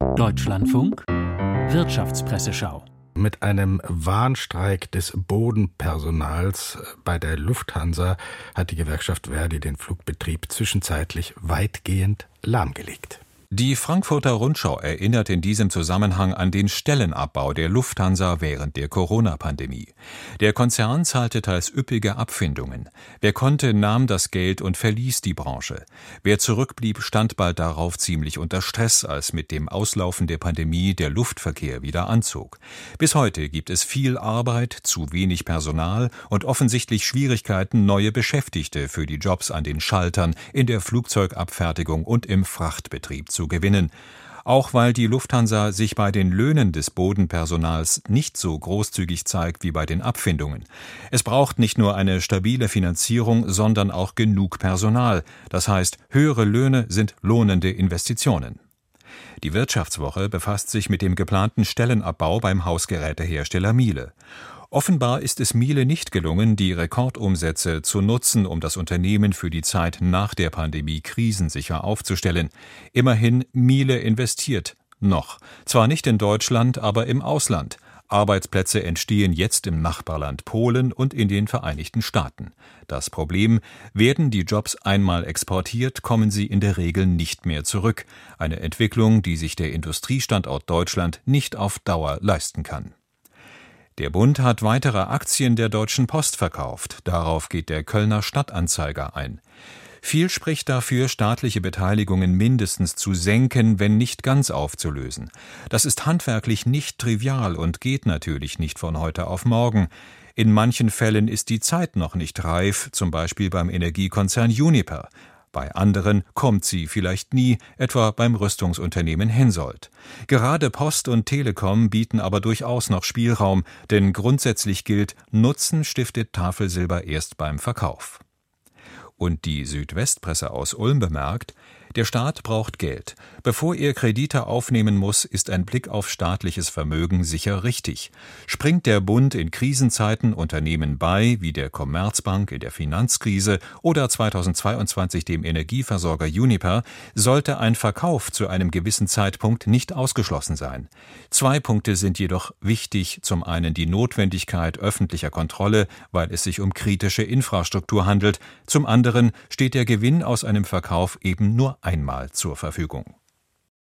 Deutschlandfunk Wirtschaftspresseschau mit einem Warnstreik des Bodenpersonals bei der Lufthansa hat die Gewerkschaft Verdi den Flugbetrieb zwischenzeitlich weitgehend lahmgelegt. Die Frankfurter Rundschau erinnert in diesem Zusammenhang an den Stellenabbau der Lufthansa während der Corona-Pandemie. Der Konzern zahlte teils üppige Abfindungen. Wer konnte, nahm das Geld und verließ die Branche. Wer zurückblieb, stand bald darauf ziemlich unter Stress, als mit dem Auslaufen der Pandemie der Luftverkehr wieder anzog. Bis heute gibt es viel Arbeit, zu wenig Personal und offensichtlich Schwierigkeiten, neue Beschäftigte für die Jobs an den Schaltern, in der Flugzeugabfertigung und im Frachtbetrieb zu zu gewinnen, auch weil die Lufthansa sich bei den Löhnen des Bodenpersonals nicht so großzügig zeigt wie bei den Abfindungen. Es braucht nicht nur eine stabile Finanzierung, sondern auch genug Personal. Das heißt, höhere Löhne sind lohnende Investitionen. Die Wirtschaftswoche befasst sich mit dem geplanten Stellenabbau beim Hausgerätehersteller Miele. Offenbar ist es Miele nicht gelungen, die Rekordumsätze zu nutzen, um das Unternehmen für die Zeit nach der Pandemie krisensicher aufzustellen. Immerhin Miele investiert noch. Zwar nicht in Deutschland, aber im Ausland. Arbeitsplätze entstehen jetzt im Nachbarland Polen und in den Vereinigten Staaten. Das Problem, werden die Jobs einmal exportiert, kommen sie in der Regel nicht mehr zurück. Eine Entwicklung, die sich der Industriestandort Deutschland nicht auf Dauer leisten kann. Der Bund hat weitere Aktien der Deutschen Post verkauft. Darauf geht der Kölner Stadtanzeiger ein. Viel spricht dafür, staatliche Beteiligungen mindestens zu senken, wenn nicht ganz aufzulösen. Das ist handwerklich nicht trivial und geht natürlich nicht von heute auf morgen. In manchen Fällen ist die Zeit noch nicht reif, zum Beispiel beim Energiekonzern Uniper. Bei anderen kommt sie vielleicht nie, etwa beim Rüstungsunternehmen Hensoldt. Gerade Post und Telekom bieten aber durchaus noch Spielraum, denn grundsätzlich gilt, Nutzen stiftet Tafelsilber erst beim Verkauf. Und die Südwestpresse aus Ulm bemerkt, der Staat braucht Geld. Bevor er Kredite aufnehmen muss, ist ein Blick auf staatliches Vermögen sicher richtig. Springt der Bund in Krisenzeiten Unternehmen bei, wie der Commerzbank in der Finanzkrise oder 2022 dem Energieversorger Uniper, sollte ein Verkauf zu einem gewissen Zeitpunkt nicht ausgeschlossen sein. Zwei Punkte sind jedoch wichtig. Zum einen die Notwendigkeit öffentlicher Kontrolle, weil es sich um kritische Infrastruktur handelt. Zum anderen steht der Gewinn aus einem Verkauf eben nur einmal zur Verfügung.